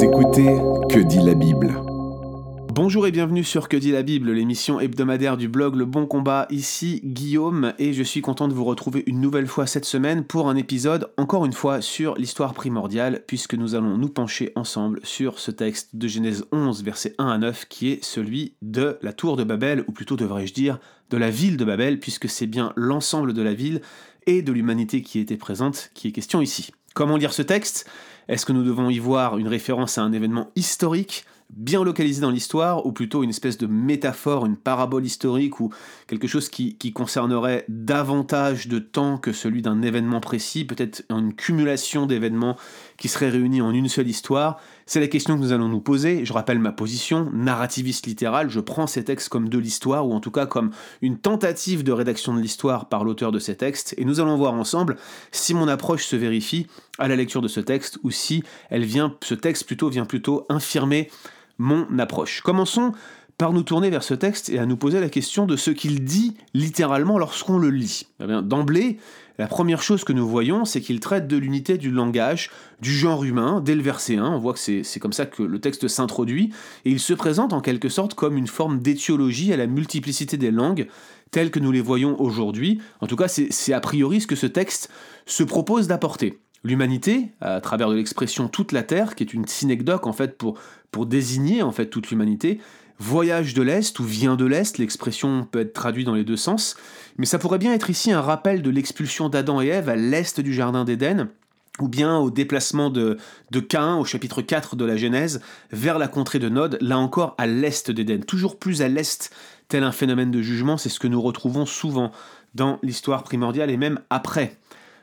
Écoutez Que dit la Bible Bonjour et bienvenue sur Que dit la Bible, l'émission hebdomadaire du blog Le Bon Combat. Ici Guillaume et je suis content de vous retrouver une nouvelle fois cette semaine pour un épisode, encore une fois, sur l'histoire primordiale, puisque nous allons nous pencher ensemble sur ce texte de Genèse 11, versets 1 à 9, qui est celui de la tour de Babel, ou plutôt devrais-je dire de la ville de Babel, puisque c'est bien l'ensemble de la ville et de l'humanité qui était présente qui est question ici. Comment lire ce texte. Est-ce que nous devons y voir une référence à un événement historique bien localisé dans l'histoire, ou plutôt une espèce de métaphore, une parabole historique, ou quelque chose qui, concernerait davantage de temps que celui d'un événement précis, peut-être une cumulation d'événements qui seraient réunis en une seule histoire? C'est la question que nous allons nous poser. Je rappelle ma position, narrativiste littérale, je prends ces textes comme de l'histoire, ou en tout cas comme une tentative de rédaction de l'histoire par l'auteur de ces textes, et nous allons voir ensemble si mon approche se vérifie à la lecture de ce texte, ou si elle vient, ce texte plutôt vient plutôt infirmer mon approche. Commençons par nous tourner vers ce texte et à nous poser la question de ce qu'il dit littéralement lorsqu'on le lit. Eh d'emblée, la première chose que nous voyons, c'est qu'il traite de l'unité du langage, du genre humain, dès le verset 1. On voit que c'est comme ça que le texte s'introduit, et il se présente en quelque sorte comme une forme d'étiologie à la multiplicité des langues, telles que nous les voyons aujourd'hui. En tout cas, c'est a priori ce que ce texte se propose d'apporter. L'humanité, à travers de l'expression toute la terre, qui est une synecdoque en fait pour, désigner en fait toute l'humanité, voyage de l'Est ou vient de l'Est, l'expression peut être traduite dans les deux sens, mais ça pourrait bien être ici un rappel de l'expulsion d'Adam et Ève à l'Est du Jardin d'Éden, ou bien au déplacement de, de Cain au chapitre 4 de la Genèse vers la contrée de Nod, là encore à l'Est d'Éden, toujours plus à l'Est, tel un phénomène de jugement, c'est ce que nous retrouvons souvent dans l'histoire primordiale et même après.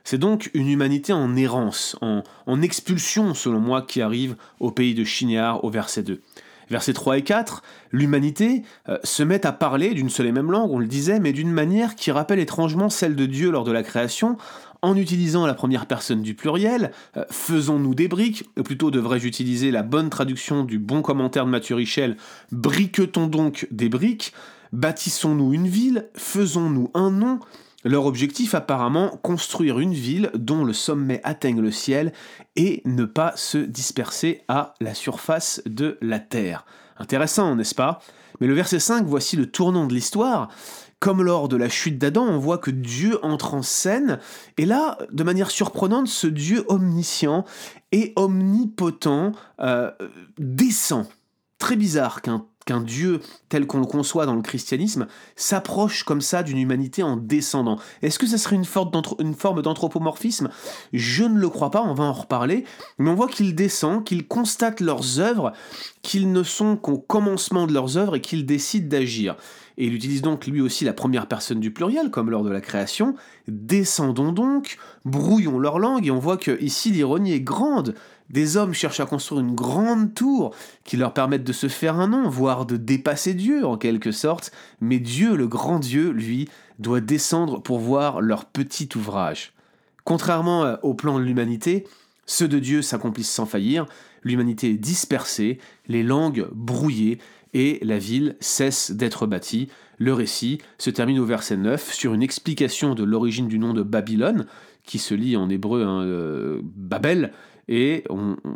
C'est donc une humanité en errance, en, en, expulsion selon moi, qui arrive au pays de Shinéar au verset 2. Versets 3 et 4, l'humanité euh, se met à parler d'une seule et même langue, on le disait, mais d'une manière qui rappelle étrangement celle de Dieu lors de la création, en utilisant la première personne du pluriel, euh, faisons-nous des briques, plutôt devrais-je utiliser la bonne traduction du bon commentaire de Mathieu Richel, briquetons donc des briques, bâtissons-nous une ville, faisons-nous un nom, leur objectif apparemment, construire une ville dont le sommet atteigne le ciel et ne pas se disperser à la surface de la terre. Intéressant, n'est-ce pas? Mais le verset 5, voici le tournant de l'histoire. Comme lors de la chute d'Adam, on voit que Dieu entre en scène, et là, de manière surprenante, ce Dieu omniscient et omnipotent euh, descend. Très bizarre qu'un qu'un Dieu tel qu'on le conçoit dans le christianisme s'approche comme ça d'une humanité en descendant. Est-ce que ça serait une, forme d'anthropomorphisme? Je ne le crois pas, on va en reparler, mais on voit qu'il descend, qu'il constate leurs œuvres, qu'ils ne sont qu'au commencement de leurs œuvres et qu'il décide d'agir. Et il utilise donc lui aussi la première personne du pluriel, comme lors de la création. Descendons donc, brouillons leur langue, et on voit que ici l'ironie est grande. Des hommes cherchent à construire une grande tour qui leur permette de se faire un nom, voire de dépasser Dieu en quelque sorte, mais Dieu, le grand Dieu, lui, doit descendre pour voir leur petit ouvrage. Contrairement euh, au plan de l'humanité, ceux de Dieu s'accomplissent sans faillir, l'humanité est dispersée, les langues brouillées, et la ville cesse d'être bâtie. Le récit se termine au verset 9 sur une explication de l'origine du nom de Babylone, qui se lit en hébreu hein, euh, Babel, et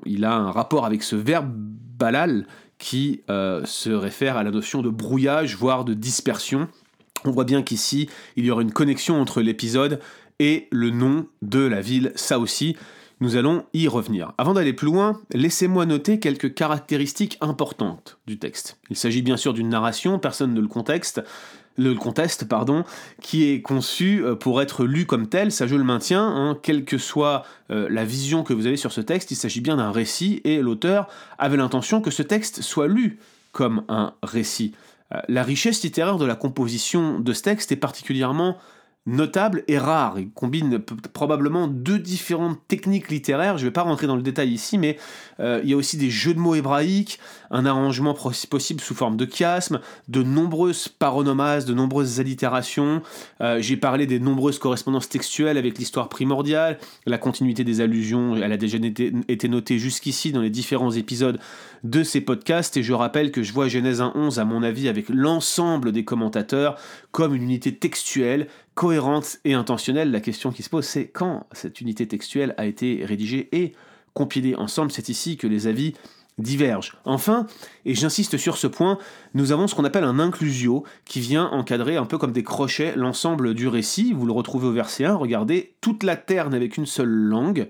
il a un rapport avec ce verbe balal qui euh, se réfère à la notion de brouillage, voire de dispersion. On voit bien qu'ici, il y aura une connexion entre l'épisode et le nom de la ville, ça aussi, nous allons y revenir. Avant d'aller plus loin, laissez-moi noter quelques caractéristiques importantes du texte. Il s'agit bien sûr d'une narration, personne ne le contexte, le conteste, pardon, qui est conçu euh, pour être lu comme tel, ça je le maintiens, hein, quelle que soit euh, la vision que vous avez sur ce texte, il s'agit bien d'un récit et l'auteur avait l'intention que ce texte soit lu comme un récit. Euh, la richesse littéraire de la composition de ce texte est particulièrement notable et rare. Il combine probablement deux différentes techniques littéraires. Je ne vais pas rentrer dans le détail ici, mais euh, il y a aussi des jeux de mots hébraïques, un arrangement possible sous forme de chiasme, de nombreuses paronomases, de nombreuses allitérations. Euh, j'ai parlé des nombreuses correspondances textuelles avec l'histoire primordiale. La continuité des allusions, elle a déjà été, été notée jusqu'ici dans les différents épisodes de ces podcasts. Et je rappelle que je vois Genèse 1.11, à mon avis, avec l'ensemble des commentateurs, comme une unité textuelle cohérente et intentionnelle. La question qui se pose, c'est quand cette unité textuelle a été rédigée et compilée ensemble. C'est ici que les avis divergent. Enfin, et j'insiste sur ce point, nous avons ce qu'on appelle un inclusio qui vient encadrer un peu comme des crochets l'ensemble du récit. Vous le retrouvez au verset 1, regardez, toute la terre n'avait qu'une seule langue.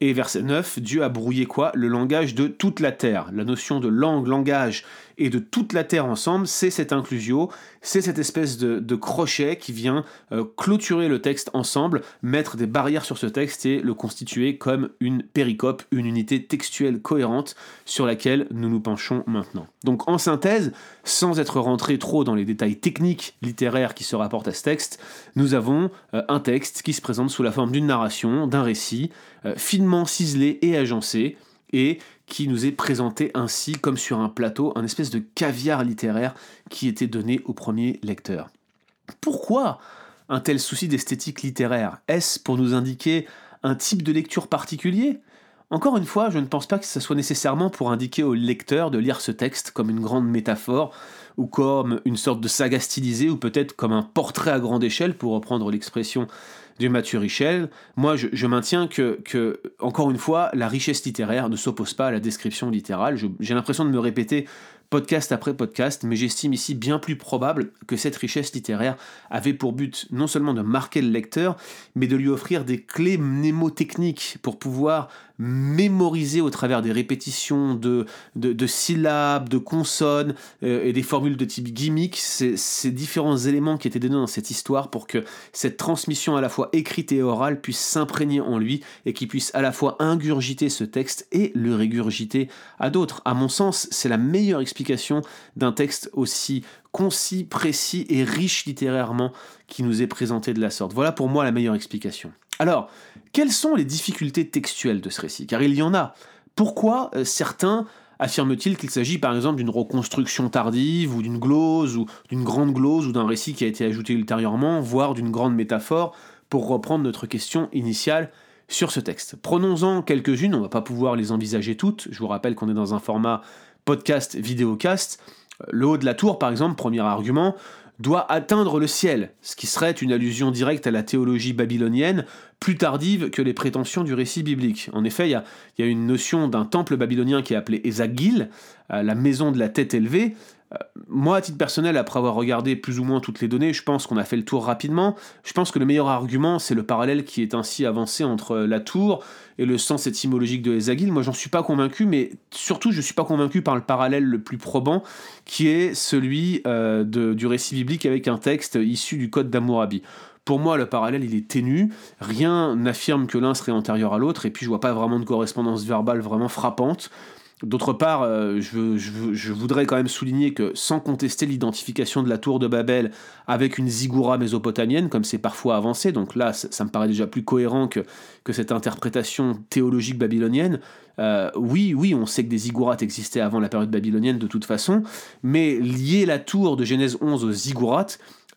Et verset 9, Dieu a brouillé quoi? Le langage de toute la terre. La notion de langue, langage et de toute la terre ensemble, c'est cette inclusio, c'est cette espèce de, crochet qui vient euh, clôturer le texte ensemble, mettre des barrières sur ce texte et le constituer comme une péricope, une unité textuelle cohérente sur laquelle nous nous penchons maintenant. Donc en synthèse, sans être rentré trop dans les détails techniques littéraires qui se rapportent à ce texte, nous avons euh, un texte qui se présente sous la forme d'une narration, d'un récit, euh, finement ciselé et agencé, et qui nous est présenté ainsi comme sur un plateau, un espèce de caviar littéraire qui était donné au premier lecteur. Pourquoi un tel souci d'esthétique littéraire? Est-ce pour nous indiquer un type de lecture particulier? Encore une fois, je ne pense pas que ce soit nécessairement pour indiquer au lecteur de lire ce texte comme une grande métaphore ou comme une sorte de saga stylisée ou peut-être comme un portrait à grande échelle pour reprendre l'expression du Mathieu Richel, moi je, maintiens que, que, encore une fois, la richesse littéraire ne s'oppose pas à la description littérale. J'ai l'impression de me répéter podcast après podcast, mais j'estime ici bien plus probable que cette richesse littéraire avait pour but non seulement de marquer le lecteur, mais de lui offrir des clés mnémotechniques pour pouvoir mémoriser au travers des répétitions de, de, syllabes, de consonnes euh, et des formules de type gimmick, ces, ces, différents éléments qui étaient donnés dans cette histoire pour que cette transmission à la fois écrite et orale puisse s'imprégner en lui et qu'il puisse à la fois ingurgiter ce texte et le régurgiter à d'autres. À mon sens, c'est la meilleure explication d'un texte aussi concis, précis et riche littérairement qui nous est présenté de la sorte. Voilà pour moi la meilleure explication. Alors, quelles sont les difficultés textuelles de ce récit? Car il y en a. Pourquoi euh, certains affirment-ils qu'il s'agit par exemple d'une reconstruction tardive ou d'une glose ou d'une grande glose ou d'un récit qui a été ajouté ultérieurement, voire d'une grande métaphore, pour reprendre notre question initiale sur ce texte. Prenons-en quelques-unes, on ne va pas pouvoir les envisager toutes. Je vous rappelle qu'on est dans un format podcast, vidéocast. Le haut de la tour, par exemple, premier argument, doit atteindre le ciel, ce qui serait une allusion directe à la théologie babylonienne, plus tardive que les prétentions du récit biblique. En effet, il y, a, une notion d'un temple babylonien qui est appelé Ezagil, la maison de la tête élevée, moi, à titre personnel, après avoir regardé plus ou moins toutes les données, je pense qu'on a fait le tour rapidement. Je pense que le meilleur argument, c'est le parallèle qui est ainsi avancé entre la tour et le sens étymologique de Ezagil. Moi, j'en suis pas convaincu, mais surtout, je suis pas convaincu par le parallèle le plus probant, qui est celui euh, du récit biblique avec un texte issu du Code d'Amourabi. Pour moi, le parallèle, il est ténu. Rien n'affirme que l'un serait antérieur à l'autre, et puis je vois pas vraiment de correspondance verbale vraiment frappante. D'autre part, euh, je, voudrais quand même souligner que sans contester l'identification de la tour de Babel avec une ziggoura mésopotamienne, comme c'est parfois avancé, donc là ça, me paraît déjà plus cohérent que, cette interprétation théologique babylonienne, euh, oui, oui, on sait que des ziggourats existaient avant la période babylonienne de toute façon, mais lier la tour de Genèse 11 aux ziggourats,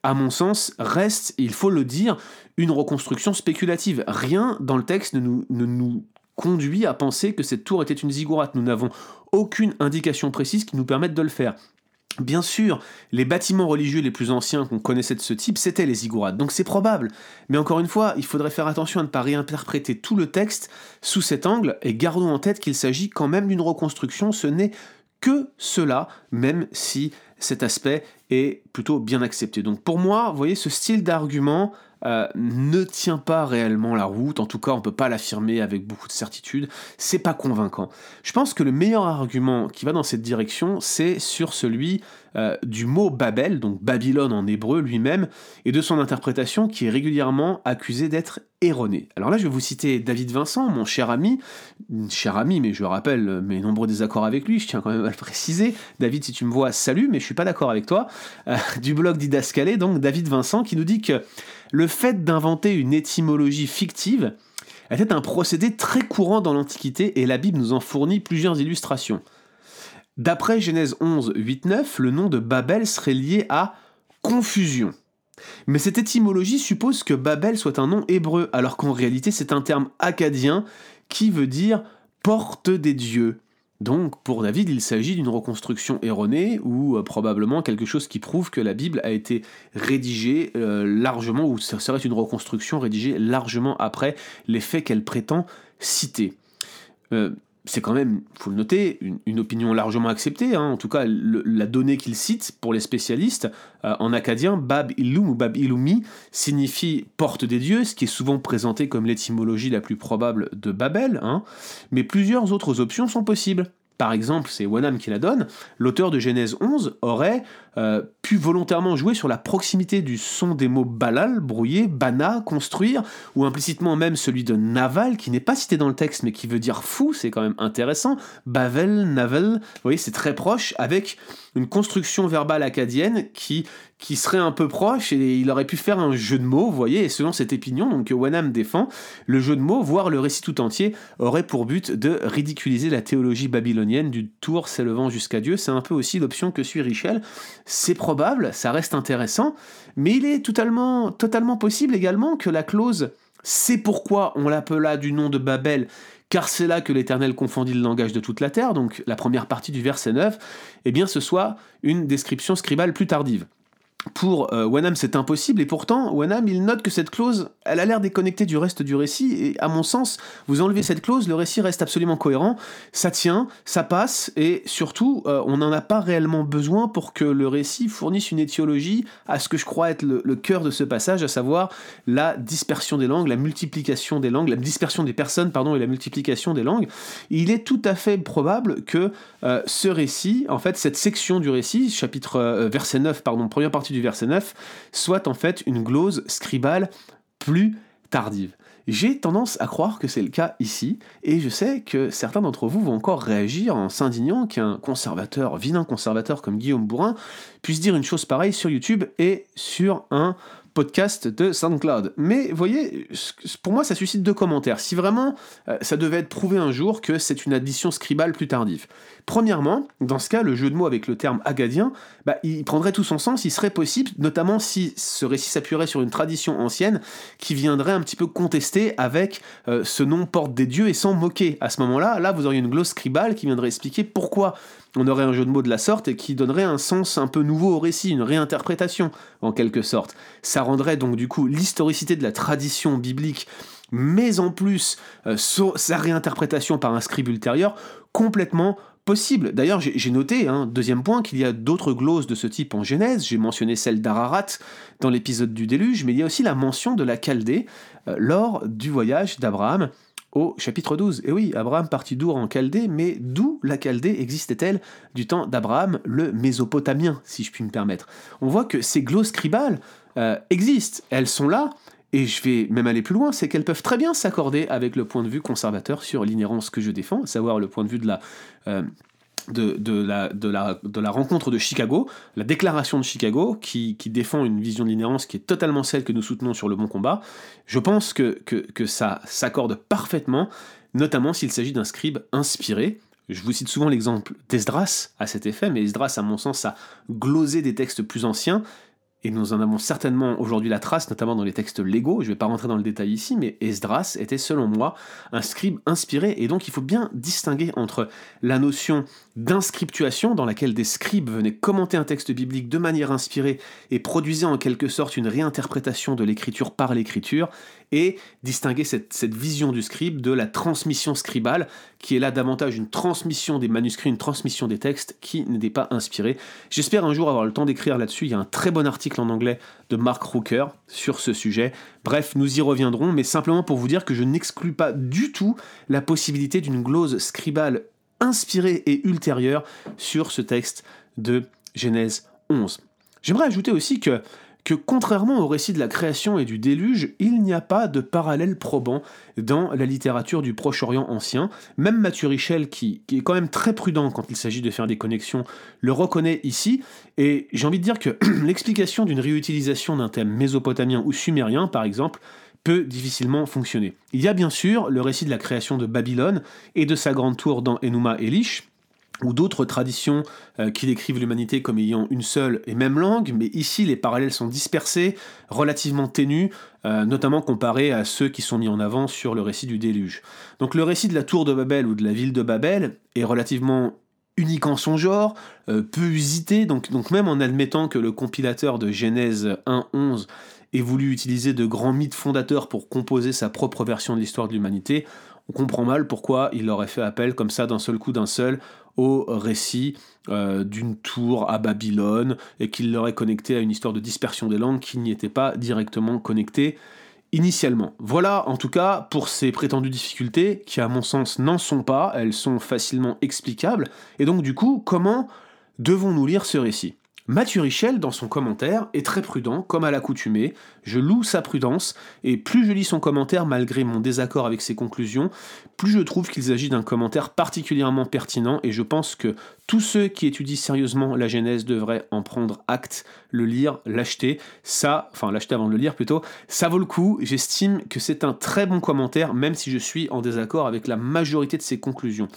à mon sens, reste, il faut le dire, une reconstruction spéculative. Rien dans le texte ne nous conduit à penser que cette tour était une ziggourate. Nous n'avons aucune indication précise qui nous permette de le faire. Bien sûr, les bâtiments religieux les plus anciens qu'on connaissait de ce type, c'était les ziggourats, donc c'est probable. Mais encore une fois, il faudrait faire attention à ne pas réinterpréter tout le texte sous cet angle, et gardons en tête qu'il s'agit quand même d'une reconstruction, ce n'est que cela, même si cet aspect est plutôt bien accepté. Donc pour moi, vous voyez, ce style d'argument euh, ne tient pas réellement la route, en tout cas on peut pas l'affirmer avec beaucoup de certitude, c'est pas convaincant. Je pense que le meilleur argument qui va dans cette direction, c'est sur celui euh, du mot Babel, donc Babylone en hébreu lui-même, et de son interprétation qui est régulièrement accusée d'être erronée. Alors là je vais vous citer David Vincent, mon cher ami, cher ami, mais je rappelle mes nombreux désaccords avec lui, je tiens quand même à le préciser. David, si tu me vois, salut, mais je suis pas d'accord avec toi. Euh, du blog Didascalé, donc David Vincent, qui nous dit que le fait d'inventer une étymologie fictive était un procédé très courant dans l'Antiquité et la Bible nous en fournit plusieurs illustrations. D'après Genèse 11, 8, 9, le nom de Babel serait lié à confusion. Mais cette étymologie suppose que Babel soit un nom hébreu, alors qu'en réalité c'est un terme acadien qui veut dire porte des dieux. Donc pour David, il s'agit d'une reconstruction erronée ou euh, probablement quelque chose qui prouve que la Bible a été rédigée euh, largement, ou ce serait une reconstruction rédigée largement après les faits qu'elle prétend citer. Euh, c'est quand même, faut le noter, une, opinion largement acceptée, hein. en tout cas la donnée qu'il cite pour les spécialistes, euh, en acadien, Bab Illum ou Bab Illumi signifie porte des dieux, ce qui est souvent présenté comme l'étymologie la plus probable de Babel, hein. mais plusieurs autres options sont possibles. Par exemple, c'est Wanam qui la donne, l'auteur de Genèse 11 aurait euh, pu volontairement jouer sur la proximité du son des mots balal, brouiller, bana, construire, ou implicitement même celui de naval, qui n'est pas cité dans le texte mais qui veut dire fou, c'est quand même intéressant. Bavel, navel, vous voyez, c'est très proche, avec une construction verbale acadienne qui, qui serait un peu proche, et il aurait pu faire un jeu de mots, vous voyez, et selon cette opinion, donc Wanam défend, le jeu de mots, voire le récit tout entier, aurait pour but de ridiculiser la théologie babylonienne du tour s'élevant jusqu'à Dieu. C'est un peu aussi l'option que suit Richel, c'est ça reste intéressant, mais il est totalement, totalement possible également que la clause c'est pourquoi on l'appela du nom de Babel, car c'est là que l'Éternel confondit le langage de toute la terre, donc la première partie du verset 9, eh bien ce soit une description scribale plus tardive. Pour euh, Wenham, c'est impossible, et pourtant, Wenham, il note que cette clause, elle a l'air déconnectée du reste du récit, et à mon sens, vous enlevez cette clause, le récit reste absolument cohérent, ça tient, ça passe, et surtout, euh, on n'en a pas réellement besoin pour que le récit fournisse une étiologie à ce que je crois être le, cœur de ce passage, à savoir la dispersion des langues, la multiplication des langues, la dispersion des personnes, pardon, et la multiplication des langues. Il est tout à fait probable que euh, ce récit, en fait, cette section du récit, chapitre, verset 9, pardon, première partie verset 9, soit en fait une glose scribale plus tardive. J'ai tendance à croire que c'est le cas ici, et je sais que certains d'entre vous vont encore réagir en s'indignant qu'un conservateur, vilain conservateur comme Guillaume Bourrin, puisse dire une chose pareille sur YouTube et sur un podcast de SoundCloud. Mais voyez, pour moi, ça suscite deux commentaires. Si vraiment euh, ça devait être prouvé un jour que c'est une addition scribale plus tardive. Premièrement, dans ce cas, le jeu de mots avec le terme agadien, bah, il prendrait tout son sens, il serait possible, notamment si ce récit s'appuierait sur une tradition ancienne qui viendrait un petit peu contester avec euh, ce nom porte des dieux et s'en moquer. À ce moment-là, là, vous auriez une glosse scribale qui viendrait expliquer pourquoi on aurait un jeu de mots de la sorte et qui donnerait un sens un peu nouveau au récit, une réinterprétation en quelque sorte. Ça rendrait donc du coup l'historicité de la tradition biblique, mais en plus euh, sa réinterprétation par un scribe ultérieur, complètement possible. D'ailleurs, j'ai noté, hein, deuxième point, qu'il y a d'autres glosses de ce type en Genèse. J'ai mentionné celle d'Ararat dans l'épisode du déluge, mais il y a aussi la mention de la Chaldée euh, lors du voyage d'Abraham au chapitre 12. Et oui, Abraham partit d'Our en Chaldée, mais d'où la Chaldée existait-elle du temps d'Abraham, le Mésopotamien, si je puis me permettre? On voit que ces glosses scribales euh, existent, elles sont là, et je vais même aller plus loin, c'est qu'elles peuvent très bien s'accorder avec le point de vue conservateur sur l'inhérence que je défends, à savoir le point de vue de la... Euh, de, la, rencontre de Chicago, la déclaration de Chicago, qui, défend une vision de l'inhérence qui est totalement celle que nous soutenons sur le bon combat, je pense que, que, ça s'accorde parfaitement, notamment s'il s'agit d'un scribe inspiré. Je vous cite souvent l'exemple d'Esdras à cet effet, mais Esdras, à mon sens, a glosé des textes plus anciens, et nous en avons certainement aujourd'hui la trace, notamment dans les textes légaux, je ne vais pas rentrer dans le détail ici, mais Esdras était selon moi un scribe inspiré, et donc il faut bien distinguer entre la notion d'inscriptuation, dans laquelle des scribes venaient commenter un texte biblique de manière inspirée et produisaient en quelque sorte une réinterprétation de l'écriture par l'écriture, et distinguer cette, cette, vision du scribe de la transmission scribale, qui est là davantage une transmission des manuscrits, une transmission des textes qui n'était pas inspirée. J'espère un jour avoir le temps d'écrire là-dessus. Il y a un très bon article en anglais de Mark Rooker sur ce sujet. Bref, nous y reviendrons, mais simplement pour vous dire que je n'exclus pas du tout la possibilité d'une glose scribale inspirée et ultérieure sur ce texte de Genèse 11. J'aimerais ajouter aussi que que contrairement au récit de la création et du déluge, il n'y a pas de parallèle probant dans la littérature du Proche-Orient ancien. Même Mathieu Richel, qui, est quand même très prudent quand il s'agit de faire des connexions, le reconnaît ici, et j'ai envie de dire que l'explication d'une réutilisation d'un thème mésopotamien ou sumérien, par exemple, peut difficilement fonctionner. Il y a bien sûr le récit de la création de Babylone et de sa grande tour dans Enuma Elish, ou d'autres traditions euh, qui décrivent l'humanité comme ayant une seule et même langue, mais ici les parallèles sont dispersés, relativement ténus, euh, notamment comparés à ceux qui sont mis en avant sur le récit du déluge. Donc le récit de la tour de Babel ou de la ville de Babel est relativement unique en son genre, euh, peu usité, donc, donc même en admettant que le compilateur de Genèse 1.11 ait voulu utiliser de grands mythes fondateurs pour composer sa propre version de l'histoire de l'humanité, on comprend mal pourquoi il aurait fait appel comme ça d'un seul coup d'un seul au récit euh, d'une tour à Babylone et qu'il l'aurait connecté à une histoire de dispersion des langues qui n'y était pas directement connectée initialement. Voilà en tout cas pour ces prétendues difficultés qui à mon sens n'en sont pas, elles sont facilement explicables, et donc du coup comment devons-nous lire ce récit? Mathieu Richel, dans son commentaire, est très prudent, comme à l'accoutumée. Je loue sa prudence, et plus je lis son commentaire malgré mon désaccord avec ses conclusions, plus je trouve qu'il s'agit d'un commentaire particulièrement pertinent, et je pense que tous ceux qui étudient sérieusement la Genèse devraient en prendre acte, le lire, l'acheter. Ça, enfin l'acheter avant de le lire plutôt, ça vaut le coup. J'estime que c'est un très bon commentaire, même si je suis en désaccord avec la majorité de ses conclusions.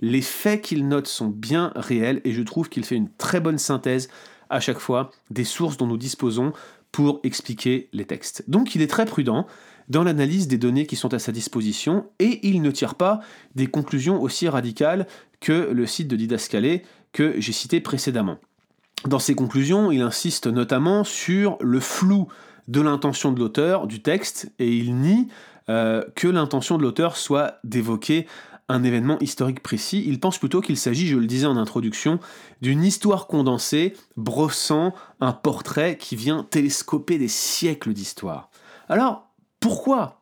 Les faits qu'il note sont bien réels, et je trouve qu'il fait une très bonne synthèse à chaque fois des sources dont nous disposons pour expliquer les textes. Donc il est très prudent dans l'analyse des données qui sont à sa disposition et il ne tire pas des conclusions aussi radicales que le site de Didascalé que j'ai cité précédemment. Dans ses conclusions, il insiste notamment sur le flou de l'intention de l'auteur du texte et il nie euh, que l'intention de l'auteur soit d'évoquer un événement historique précis, il pense plutôt qu'il s'agit, je le disais en introduction, d'une histoire condensée brossant un portrait qui vient télescoper des siècles d'histoire. Alors, pourquoi?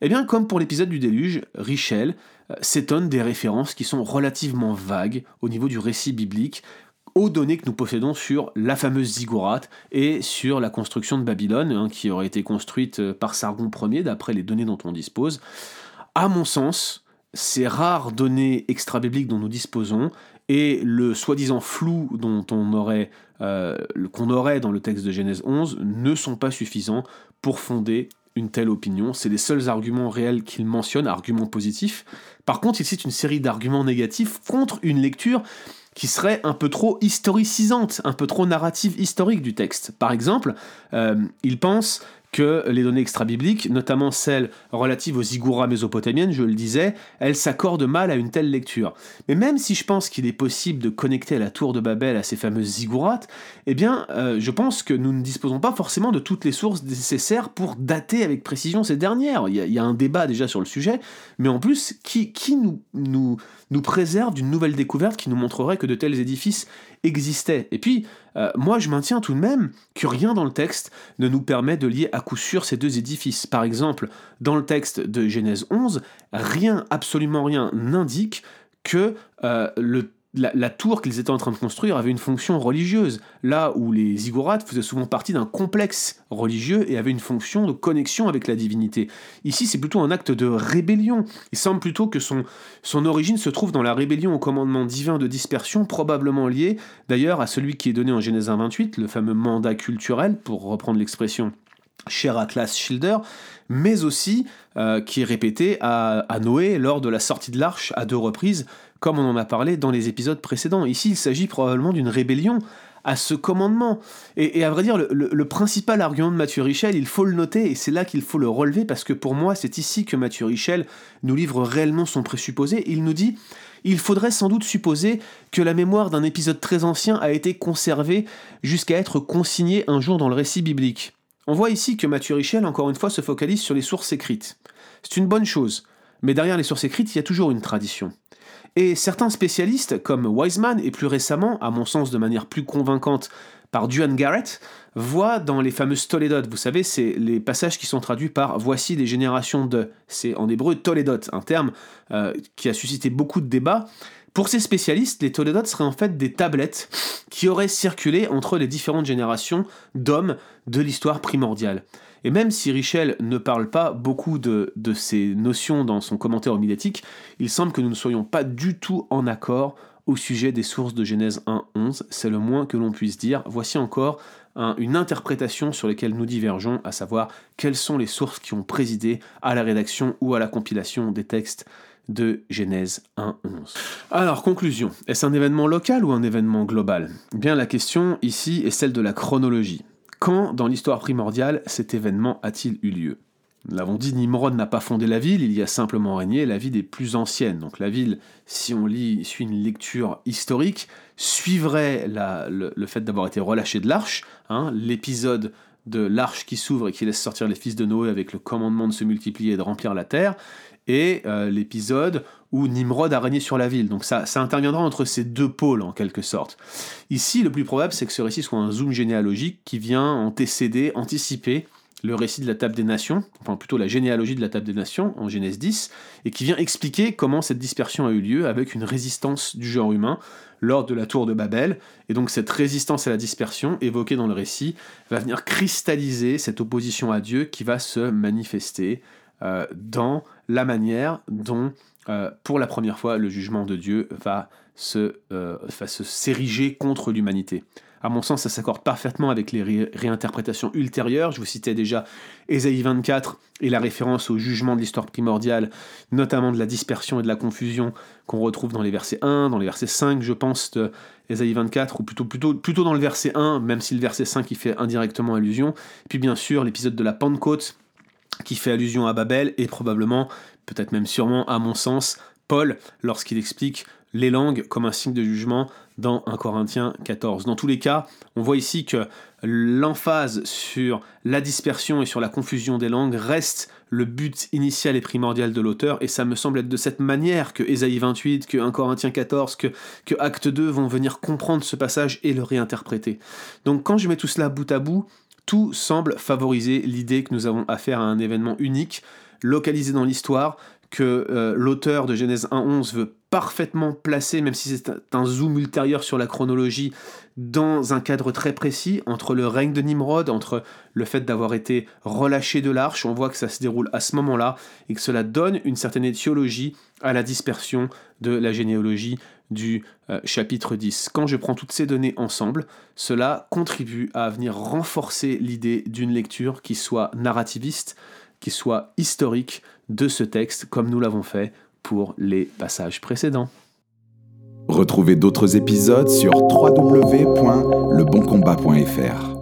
Eh bien, comme pour l'épisode du déluge, Richel euh, s'étonne des références qui sont relativement vagues au niveau du récit biblique aux données que nous possédons sur la fameuse ziggourate et sur la construction de Babylone, hein, qui aurait été construite euh, par Sargon Ier, d'après les données dont on dispose. À mon sens, ces rares données extra-bibliques dont nous disposons et le soi-disant flou dont on aurait, euh, qu'on aurait dans le texte de Genèse 11 ne sont pas suffisants pour fonder une telle opinion. C'est les seuls arguments réels qu'il mentionne, arguments positifs. Par contre, il cite une série d'arguments négatifs contre une lecture qui serait un peu trop historicisante, un peu trop narrative historique du texte. Par exemple, euh, il pense que les données extra-bibliques, notamment celles relatives aux ziggourats mésopotamiennes, je le disais, elles s'accordent mal à une telle lecture. Mais même si je pense qu'il est possible de connecter la tour de Babel à ces fameuses ziggourats, eh bien, euh, je pense que nous ne disposons pas forcément de toutes les sources nécessaires pour dater avec précision ces dernières. Il y a, un débat déjà sur le sujet, mais en plus, qui, nous préserve d'une nouvelle découverte qui nous montrerait que de tels édifices existaient? Et puis, euh, moi, je maintiens tout de même que rien dans le texte ne nous permet de lier à coup sûr ces deux édifices. Par exemple, dans le texte de Genèse 11, rien, absolument rien, n'indique que euh, le la, tour qu'ils étaient en train de construire avait une fonction religieuse, là où les ziggourats faisaient souvent partie d'un complexe religieux et avaient une fonction de connexion avec la divinité. Ici, c'est plutôt un acte de rébellion. Il semble plutôt que son, son origine se trouve dans la rébellion au commandement divin de dispersion, probablement lié d'ailleurs à celui qui est donné en Genèse 28, le fameux mandat culturel, pour reprendre l'expression cher Atlas Schilder, mais aussi euh, qui est répété à, Noé lors de la sortie de l'arche à deux reprises, comme on en a parlé dans les épisodes précédents. Ici, il s'agit probablement d'une rébellion à ce commandement. Et, à vrai dire, le, principal argument de Mathieu Richel, il faut le noter, et c'est là qu'il faut le relever, parce que pour moi, c'est ici que Mathieu Richel nous livre réellement son présupposé. Il nous dit il faudrait sans doute supposer que la mémoire d'un épisode très ancien a été conservée jusqu'à être consignée un jour dans le récit biblique. On voit ici que Mathieu Richel, encore une fois, se focalise sur les sources écrites. C'est une bonne chose, mais derrière les sources écrites, il y a toujours une tradition. Et certains spécialistes, comme Wiseman, et plus récemment, à mon sens de manière plus convaincante, par Duane Garrett, voient dans les fameuses Toledot, vous savez, c'est les passages qui sont traduits par Voici des générations de. C'est en hébreu Toledot, un terme euh, qui a suscité beaucoup de débats. Pour ces spécialistes, les Toledot seraient en fait des tablettes qui auraient circulé entre les différentes générations d'hommes de l'histoire primordiale. Et même si Richel ne parle pas beaucoup de, ces notions dans son commentaire homilétique, il semble que nous ne soyons pas du tout en accord au sujet des sources de Genèse 1.11, c'est le moins que l'on puisse dire. Voici encore une interprétation sur laquelle nous divergeons, à savoir quelles sont les sources qui ont présidé à la rédaction ou à la compilation des textes de Genèse 1.11. Alors, conclusion, est-ce un événement local ou un événement global? Eh Bien, la question ici est celle de la chronologie. Quand, dans l'histoire primordiale, cet événement a-t-il eu lieu? Nous l'avons dit, Nimrod n'a pas fondé la ville, il y a simplement régné la vie des plus anciennes. Donc la ville, si on lit, suit une lecture historique, suivrait le, fait d'avoir été relâché de l'arche, hein, l'épisode de l'arche qui s'ouvre et qui laisse sortir les fils de Noé avec le commandement de se multiplier et de remplir la terre, et euh, l'épisode où Nimrod a régné sur la ville. Donc ça, ça interviendra entre ces deux pôles en quelque sorte. Ici, le plus probable, c'est que ce récit soit un zoom généalogique qui vient antécéder, anticiper le récit de la table des nations, enfin plutôt la généalogie de la table des nations en Genèse 10, et qui vient expliquer comment cette dispersion a eu lieu avec une résistance du genre humain lors de la tour de Babel. Et donc cette résistance à la dispersion évoquée dans le récit va venir cristalliser cette opposition à Dieu qui va se manifester euh, dans la manière dont, euh, pour la première fois, le jugement de Dieu euh, va se s'ériger contre l'humanité. À mon sens, ça s'accorde parfaitement avec les réinterprétations ultérieures. Je vous citais déjà Ésaïe 24 et la référence au jugement de l'histoire primordiale, notamment de la dispersion et de la confusion qu'on retrouve dans les versets 1, dans les versets 5, je pense, de Ésaïe 24, ou plutôt, plutôt, plutôt dans le verset 1, même si le verset 5 y fait indirectement allusion. Puis bien sûr, l'épisode de la Pentecôte, qui fait allusion à Babel, et probablement, peut-être même sûrement, à mon sens, Paul, lorsqu'il explique les langues comme un signe de jugement dans 1 Corinthiens 14. Dans tous les cas, on voit ici que l'emphase sur la dispersion et sur la confusion des langues reste le but initial et primordial de l'auteur, et ça me semble être de cette manière que Ésaïe 28, que 1 Corinthiens 14, que, que Acte 2 vont venir comprendre ce passage et le réinterpréter. Donc quand je mets tout cela bout à bout, tout semble favoriser l'idée que nous avons affaire à un événement unique, localisé dans l'histoire, que euh, l'auteur de Genèse 1.11 veut parfaitement placer, même si c'est un zoom ultérieur sur la chronologie, dans un cadre très précis, entre le règne de Nimrod, entre le fait d'avoir été relâché de l'arche, on voit que ça se déroule à ce moment-là, et que cela donne une certaine étiologie à la dispersion de la généalogie du euh, chapitre 10. Quand je prends toutes ces données ensemble, cela contribue à venir renforcer l'idée d'une lecture qui soit narrativiste, qui soit historique de ce texte, comme nous l'avons fait pour les passages précédents. Retrouvez d'autres épisodes sur www.leboncombat.fr.